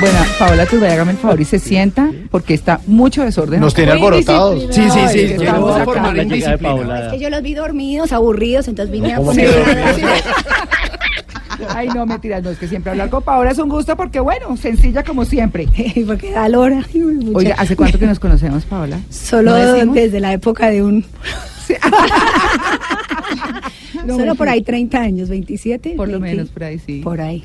Bueno, Paola Turbay, hágame el favor y se sienta porque está mucho desorden. Nos tiene alborotados. Sí, sí, sí. Llegó Estamos a acá. La de. Paola. Es que yo los vi dormidos, aburridos, entonces vine a ¿Cómo poner... que Ay, no, mentiras, no, es que siempre hablar con Paola es un gusto porque, bueno, sencilla como siempre. Porque da mucha- Oiga, ¿hace cuánto que nos conocemos, Paola? Solo desde la época de un... Solo por ahí 30 años, 27. Por lo 20, menos, por ahí sí. Por ahí.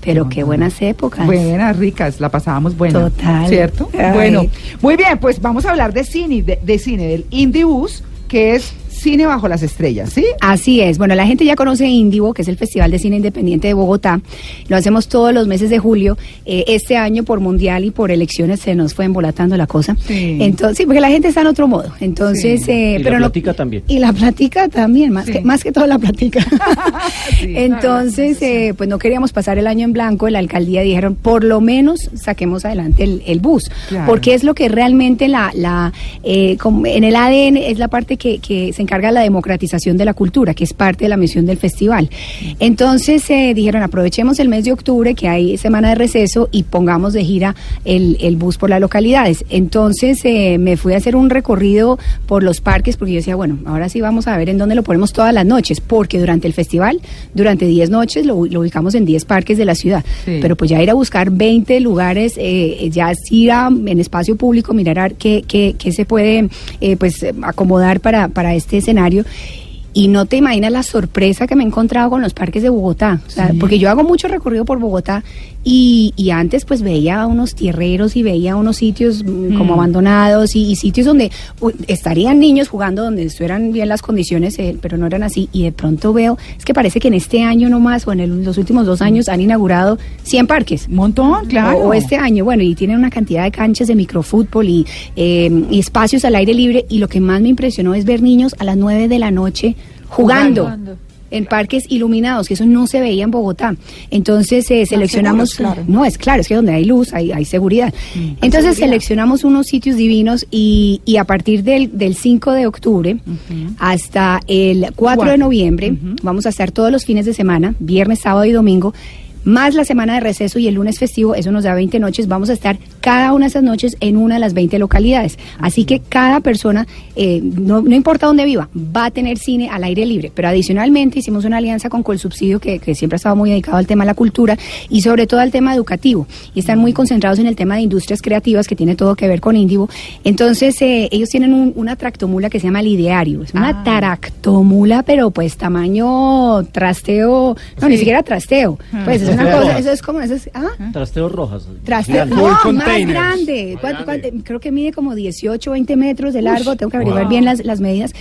Pero qué buenas épocas. Buenas, ricas, la pasábamos buena. Total. ¿Cierto? Ay. Bueno, muy bien, pues vamos a hablar de cine, de, de cine, del Indie Bus, que es cine bajo las estrellas, ¿sí? Así es. Bueno, la gente ya conoce Indivo, que es el Festival de Cine Independiente de Bogotá. Lo hacemos todos los meses de julio. Eh, este año por mundial y por elecciones se nos fue embolatando la cosa. Sí. Entonces, sí, porque la gente está en otro modo. Entonces, Sí. eh, Y la pero no- platica también. Y la platica también, más Sí. que más que todo la platica. Sí. Entonces, eh, pues no queríamos pasar el año en blanco. La alcaldía dijeron, por lo menos saquemos adelante el, el bus, Claro. porque es lo que realmente la, la eh, como en el ADN es la parte que, que se encarga de la democratización de la cultura, que es parte de la misión del festival. Entonces eh, dijeron, aprovechemos el mes de octubre, que hay semana de receso, y pongamos de gira el, el bus por las localidades. Entonces eh, me fui a hacer un recorrido por los parques, porque yo decía, bueno, ahora sí vamos a ver en dónde lo ponemos todas las noches, porque durante el festival, durante 10 noches, lo, lo ubicamos en 10 parques de la ciudad. Sí. Pero pues ya ir a buscar 20 lugares, eh, ya es ir a, en espacio público, mirar a ver qué, qué, qué se puede eh, pues eh, acomodar para, para este escenario. Y no te imaginas la sorpresa que me he encontrado con los parques de Bogotá. O sea, Sí. porque yo hago mucho recorrido por Bogotá y, y antes pues veía unos tierreros y veía unos sitios mm, como Mm. abandonados y, y sitios donde u- estarían niños jugando, donde estuvieran bien las condiciones, eh, pero no eran así. Y de pronto veo, es que parece que en este año nomás o en el- los últimos dos años han inaugurado 100 parques. Un montón, claro. O, o este año, bueno, y tienen una cantidad de canchas de microfútbol y, eh, y espacios al aire libre. Y lo que más me impresionó es ver niños a las 9 de la noche jugando. Jugando. En parques iluminados, que eso no se veía en Bogotá. Entonces eh, seleccionamos. seguros, claro. No, es claro, es que donde hay luz hay, hay seguridad. Mm, Entonces seguridad. seleccionamos unos sitios divinos y, y a partir del, del 5 de octubre hasta el 4 de Cuatro. noviembre vamos a estar todos los fines de semana, viernes, sábado y domingo, más la semana de receso y el lunes festivo, eso nos da 20 noches, vamos a estar cada una de esas noches en una de las 20 localidades. Así que cada persona, eh, no, no importa dónde viva, va a tener cine al aire libre. Pero adicionalmente hicimos una alianza con Colsubsidio, que, que siempre ha estado muy dedicado al tema de la cultura y sobre todo al tema educativo. Y están muy concentrados en el tema de industrias creativas, que tiene todo que ver con Indivo. Entonces, eh, ellos tienen un- una tractomula que se llama el ideario. Es una Ah. tractomula, pero pues tamaño trasteo, no, ni siquiera trasteo. Ah. Pues es una Trasteo cosa, rojas. eso es como, eso es, ¿ah? Trasteos rojas. Trasteo, no, más containers. grande. Más ¿Cuánto- grande. cuánto? creo que mide como 18, 20 metros de largo. Tengo que averiguar Wow. bien las, las medidas.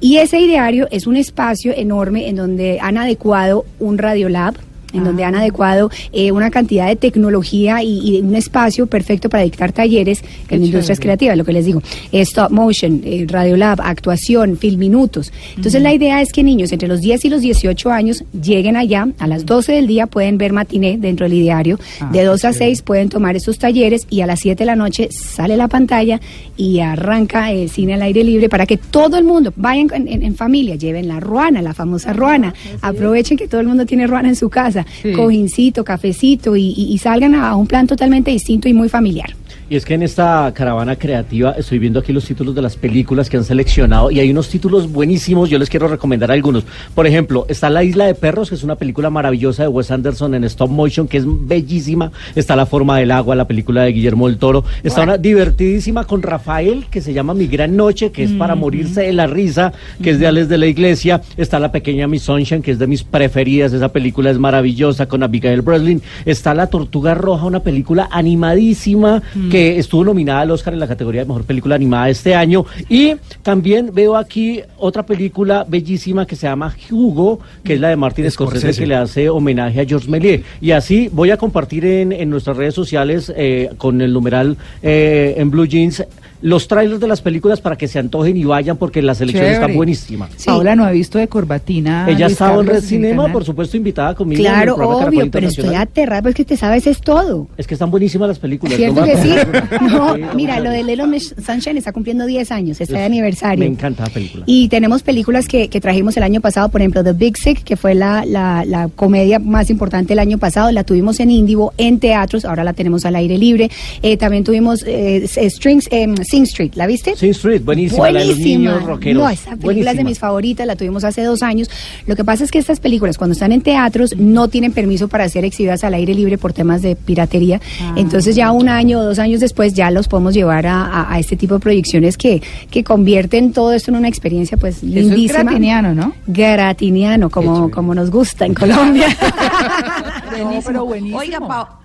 Y ese ideario es un espacio enorme en donde han adecuado un radiolab. En Ah. donde han adecuado eh, una cantidad de tecnología y, y un espacio perfecto para dictar talleres Qué en industrias chévere. creativas, lo que les digo, eh, stop motion, eh, radiolab, actuación, film minutos. Entonces la idea es que niños entre los 10 y los 18 años lleguen allá, a las 12 del día pueden ver matiné dentro del ideario, Ah, de 2 a qué chévere. 6 pueden tomar estos talleres y a las 7 de la noche sale la pantalla y arranca el cine al aire libre para que todo el mundo vayan en, en- en familia, lleven la ruana, la famosa ruana, aprovechen que todo el mundo tiene ruana en su casa, Sí. cojincito, cafecito y, y- y salgan a un plan totalmente distinto y muy familiar. Y es que en esta caravana creativa estoy viendo aquí los títulos de las películas que han seleccionado y hay unos títulos buenísimos, yo les quiero recomendar algunos. Por ejemplo, está La Isla de Perros, que es una película maravillosa de Wes Anderson en stop motion, que es bellísima. Está La Forma del Agua, la película de Guillermo del Toro. Está una divertidísima con Rafael, que se llama Mi Gran Noche, que es para morirse de la risa, que es de Alex de la Iglesia. Está La Pequeña Miss Sunshine, que es de mis preferidas. Esa película es maravillosa con Abigail Breslin. Está La Tortuga Roja, una película animadísima que estuvo nominada al Oscar en la categoría de mejor película animada este año. Y también veo aquí otra película bellísima que se llama Hugo, que es la de Martin Scorsese, que le hace homenaje a George Méliès. Y así voy a compartir en, en nuestras redes sociales eh, con el numeral eh, en Blue Jeans los trailers de las películas para que se antojen y vayan porque la selección está Chévere. buenísima. Sí. Paola no ha visto de corbatina. Ella Luis estaba en Red Cinema, por supuesto, invitada conmigo. en el Claro, programa Caracol obvio, pero estoy aterrada, pues que te sabes es todo. Es que están buenísimas las películas. ¿Cierto no que sí? No, mira, lo de Miss Sunshine está cumpliendo 10 años, está de aniversario. Me encanta la película. Y tenemos películas que, que trajimos el año pasado, por ejemplo, The Big Sick, que fue la, la, la comedia más importante el año pasado, la tuvimos en Indivo, en teatros, ahora la tenemos al aire libre. Eh, también tuvimos eh, Strings, eh, Sing Street, ¿la viste? Sin Street, buenísima, la de los niños rockeros. No, esa película es de Buenísima. mis favoritas, la tuvimos hace dos años. Lo que pasa es que estas películas, cuando están en teatros, no tienen permiso para ser exhibidas al aire libre por temas de piratería. Ah. Entonces ya un año o dos años después ya los podemos llevar a, a- a este tipo de proyecciones que, que convierten todo esto en una experiencia pues Eso es lindísima. gratiniano, ¿no? Gratiniano, como, como nos gusta en Colombia. No, pero buenísimo. Oiga, Pa-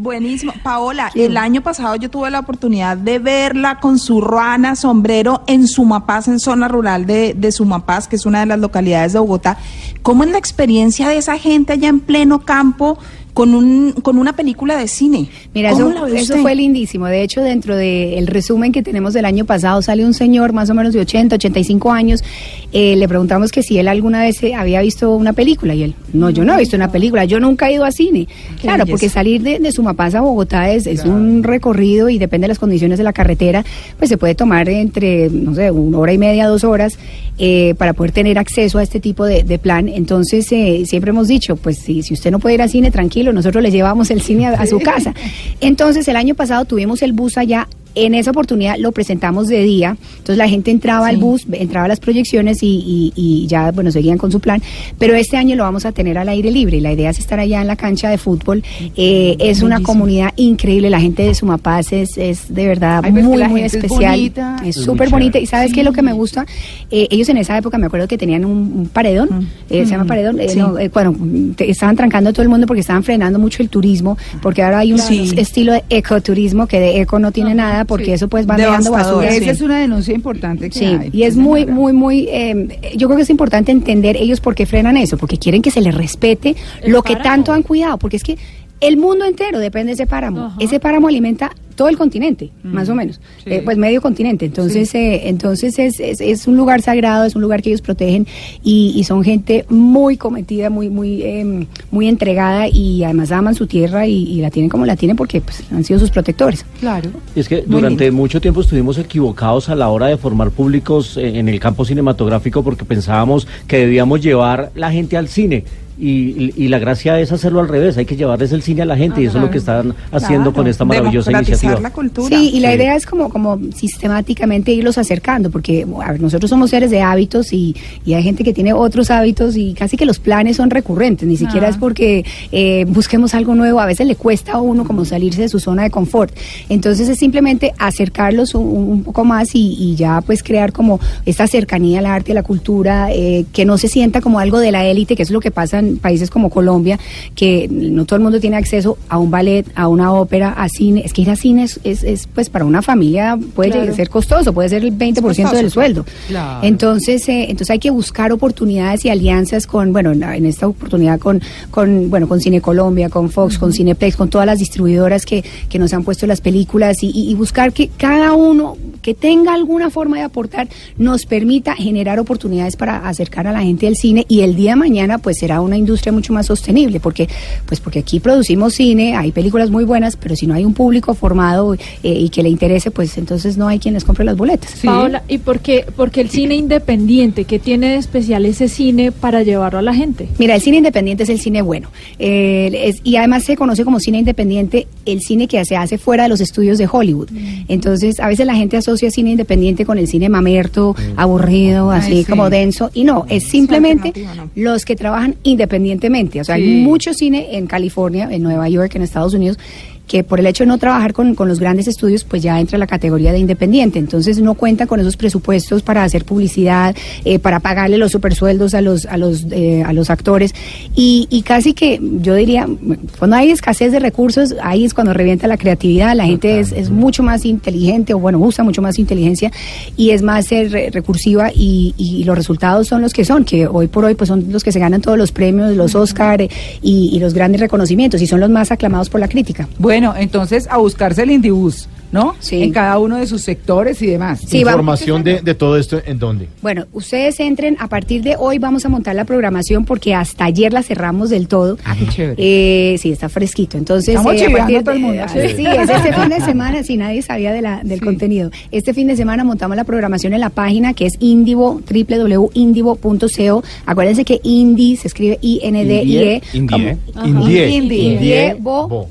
buenísimo. Paola, el año pasado yo tuve la oportunidad de verla con su ruana, sombrero en Sumapaz, en zona rural de, de Sumapaz, que es una de las localidades de Bogotá. ¿Cómo es la experiencia de esa gente allá en pleno campo con, un, con una película de cine? Mira, ¿Cómo eso, fue lindísimo. De hecho, dentro del resumen que tenemos del año pasado, sale un señor más o menos de 80, 85 años. eh, le preguntamos que si él alguna vez había visto una película. Y él, no, yo no he visto una película, yo nunca he ido a cine. Claro, belleza. porque salir de, de Sumapaz a Bogotá es, es un recorrido y depende de las condiciones de la carretera, pues se puede tomar entre, no sé, una hora y media, dos horas, eh, para poder tener acceso a este tipo de, de plan. Entonces, eh, siempre hemos dicho, pues si, si usted no puede ir al cine, tranquilo, nosotros le llevamos el cine a, a su casa. Entonces, el año pasado tuvimos el bus allá. En esa oportunidad lo presentamos de día, entonces la gente entraba al bus, entraba a las proyecciones y, y- y ya, bueno, seguían con su plan, pero este año lo vamos a tener al aire libre. Y la idea es estar allá en la cancha de fútbol. Eh, es una comunidad increíble, la gente de Sumapaz es, es de verdad Ay, pues muy, la muy gente es especial. bonita. Es súper bonita. Y ¿sabes qué es lo que me gusta? Eh, ellos en esa época me acuerdo que tenían un, un paredón, eh, se llama paredón, eh, Sí. no, eh, bueno, te- estaban trancando a todo el mundo porque estaban frenando mucho el turismo, porque ahora hay un Sí. estilo de ecoturismo que de eco no tiene nada, porque eso pues van dejando basura. sí. Esa es una denuncia importante que Sí, hay. y es muy, muy, muy, eh, yo creo que es importante entender ellos por qué frenan eso, porque quieren que se les respete El lo que tanto han cuidado, porque es que el mundo entero depende de ese páramo. Ajá. Ese páramo alimenta todo el continente, más o menos, sí. Eh, pues medio continente. Entonces, eh, entonces es, es, es un lugar sagrado, es un lugar que ellos protegen y, y son gente muy cometida, muy, muy, eh, muy entregada y además aman su tierra y, y la tienen como la tienen porque pues, han sido sus protectores. Claro. Y es que Muy durante lindo. mucho tiempo estuvimos equivocados a la hora de formar públicos eh, en el campo cinematográfico porque pensábamos que debíamos llevar la gente al cine. Y, la gracia es hacerlo al revés, hay que llevarles el cine a la gente y eso es lo que están haciendo Claro, con esta maravillosa iniciativa. la cultura. Sí, y la Sí. idea es como, como sistemáticamente irlos acercando, porque a ver, nosotros somos seres de hábitos y, y hay gente que tiene otros hábitos y casi que los planes son recurrentes, ni siquiera Ah. es porque eh, busquemos algo nuevo, a veces le cuesta a uno como salirse de su zona de confort. Entonces es simplemente acercarlos un, un poco más y, y ya pues crear como esta cercanía al arte, a la cultura, eh, que no se sienta como algo de la élite, que es lo que pasa en países como Colombia, que no todo el mundo tiene acceso a un ballet, a una ópera, a cine. Es que ir a cine es, es, es, pues para una familia puede Claro. ser costoso, puede ser el 20% costoso, del sueldo. Claro. Entonces, eh, entonces hay que buscar oportunidades y alianzas con, bueno, en, en esta oportunidad con, con, bueno, con Cine Colombia, con Fox, con Cineplex, con todas las distribuidoras que, que nos han puesto las películas y, y- y buscar que cada uno que tenga alguna forma de aportar nos permita generar oportunidades para acercar a la gente al cine y el día de mañana pues será una industria mucho más sostenible porque pues porque aquí producimos cine, hay películas muy buenas, pero si no hay un público formado eh, y que le interese, pues entonces no hay quien les compre las boletas. Sí. Paola, ¿y por qué? Porque el cine independiente, ¿qué tiene de especial ese cine para llevarlo a la gente? Mira, el cine independiente es el cine bueno. Eh, es- y además se conoce como cine independiente el cine que se hace fuera de los estudios de Hollywood. Entonces, a veces la gente asocia cine independiente con el cine mamerto, aburrido, Ay, así sí. como denso. Y no, es simplemente los que trabajan independientemente. O sea, Sí. hay mucho cine en California, en Nueva York, en Estados Unidos que por el hecho de no trabajar con, con los grandes estudios, pues ya entra la categoría de independiente. Entonces no cuenta con esos presupuestos para hacer publicidad, eh, para pagarle los supersueldos a los, a los, eh, a los actores. Y, y casi que yo diría, cuando hay escasez de recursos, ahí es cuando revienta la creatividad. La gente es, es mucho más inteligente, o bueno, usa mucho más inteligencia y es más eh, re- recursiva y, y los resultados son los que son, que hoy por hoy pues son los que se ganan todos los premios, los Oscar eh, y, y los grandes reconocimientos y son los más aclamados por la crítica. Bueno, entonces a buscarse el Indibus. ¿No? Sí. En cada uno de sus sectores y demás. Sí. Información de, de todo esto, ¿en dónde? Bueno, ustedes entren, a partir de hoy vamos a montar la programación porque hasta ayer la cerramos del todo. Ah, qué chévere. Eh, sí, está fresquito. Entonces, Estamos eh, a partir todo el mundo. sí, es este fin de semana, si nadie sabía de la, del Sí. contenido. Este fin de semana montamos la programación en la página que es indivo, www.indivo.co. Acuérdense que Indi se escribe I-N-D-I-E. Indie. Indie. Indie. Indie. Indie,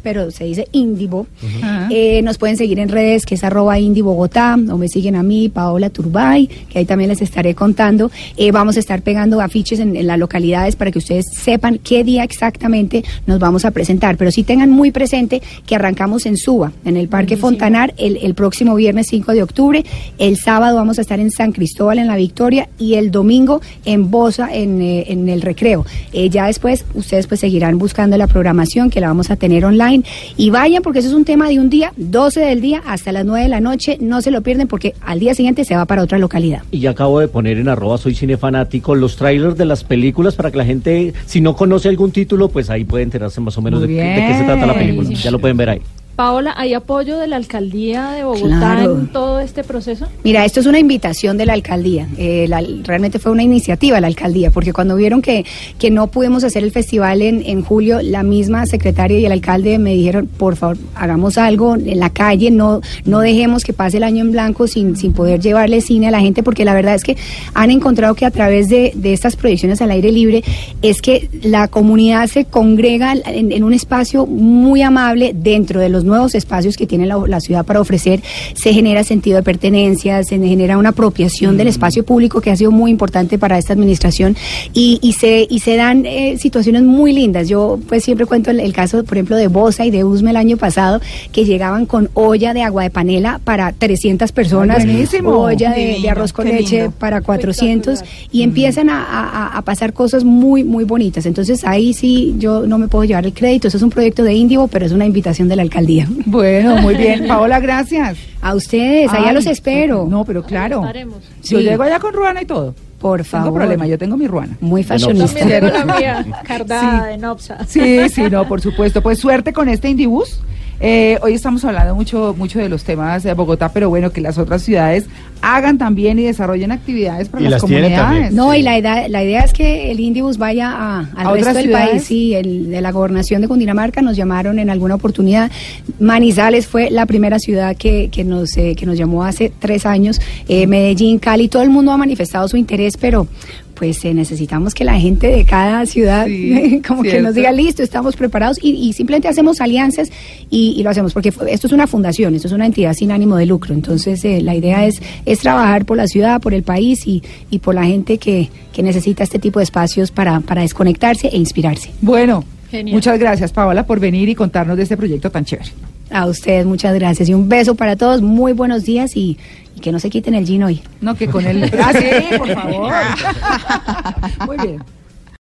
pero se dice Indivo. Ajá. Eh, nos pueden seguir en redes, que es arroba Indie Bogotá, o me siguen a mí, Paola Turbay, que ahí también les estaré contando. Eh, vamos a estar pegando afiches en, en las localidades para que ustedes sepan qué día exactamente nos vamos a presentar. Pero sí tengan muy presente que arrancamos en Suba, en el Parque Fontanar, el, el próximo viernes 5 de octubre. El sábado vamos a estar en San Cristóbal, en La Victoria, y el domingo en Bosa, en, eh, en el Recreo. Eh, ya después ustedes pues seguirán buscando la programación que la vamos a tener online. Y vayan porque eso es un tema de un día, 12 del día hasta las 9 de la noche. No se lo pierden porque al día siguiente se va para otra localidad. Y ya acabo de poner en arroba soy cinefanático los trailers de las películas para que la gente, si no conoce algún título, pues ahí puede enterarse más o menos de, qué- de qué se trata la película. Ya lo pueden ver ahí. Paola, ¿hay apoyo de la alcaldía de Bogotá Claro. en todo este proceso? Mira, esto es una invitación de la alcaldía. Eh, la- realmente fue una iniciativa de la alcaldía, porque cuando vieron que, que no pudimos hacer el festival en, en julio, la misma secretaria y el alcalde me dijeron, por favor, hagamos algo en la calle, no, no dejemos que pase el año en blanco sin, sin poder llevarle cine a la gente, porque la verdad es que han encontrado que a través de, de estas proyecciones al aire libre es que la comunidad se congrega en, en un espacio muy amable dentro de los nuevos espacios que tiene la, la ciudad para ofrecer, se genera sentido de pertenencia, se genera una apropiación del espacio público que ha sido muy importante para esta administración y, y se y se dan eh, situaciones muy lindas. Yo pues siempre cuento el, el caso, por ejemplo, de Bosa y de Usme el año pasado, que llegaban con olla de agua de panela para 300 personas, buenísimo. olla de, arroz con leche lindo. para 400 Espectacular. y empiezan a, a- a pasar cosas muy, muy bonitas. Entonces ahí sí yo no me puedo llevar el crédito. Eso es un proyecto de Indivo, pero es una invitación de la alcaldía. Bueno, muy bien. Paola, gracias. A ustedes, allá Ay, los espero. No, pero claro. Estaremos. Yo Sí. llego allá con ruana y todo. Por Tengo favor. problema, yo tengo mi ruana. Muy fashionista. También tengo la mía, cardada de Nopsa. Sí, sí, no, por supuesto. Pues suerte con este Indibus. Eh, hoy estamos hablando mucho, mucho de los temas de Bogotá, pero bueno, que las otras ciudades hagan también y desarrollen actividades para Y las comunidades. también. No, Sí. y la idea, la idea es que el Indibus vaya a- al ¿A resto otras del ciudades? país. Sí, el, de la gobernación de Cundinamarca nos llamaron en alguna oportunidad. Manizales fue la primera ciudad que, que nos, eh, que nos llamó hace tres años. Eh, Medellín, Cali, todo el mundo ha manifestado su interés, pero pues eh, necesitamos que la gente de cada ciudad Sí, como que nos diga listo, estamos preparados y, y simplemente hacemos alianzas y, y lo hacemos porque fue- esto es una fundación, esto es una entidad sin ánimo de lucro. Entonces eh, la idea es, es trabajar por la ciudad, por el país y, y por la gente que, que necesita este tipo de espacios para, para desconectarse e inspirarse. Bueno, Genial. muchas gracias, Paola, por venir y contarnos de este proyecto tan chévere. A ustedes muchas gracias y un beso para todos, muy buenos días y, y que no se quiten el gin hoy. No, que con el... Ah, sí, por favor. Muy bien.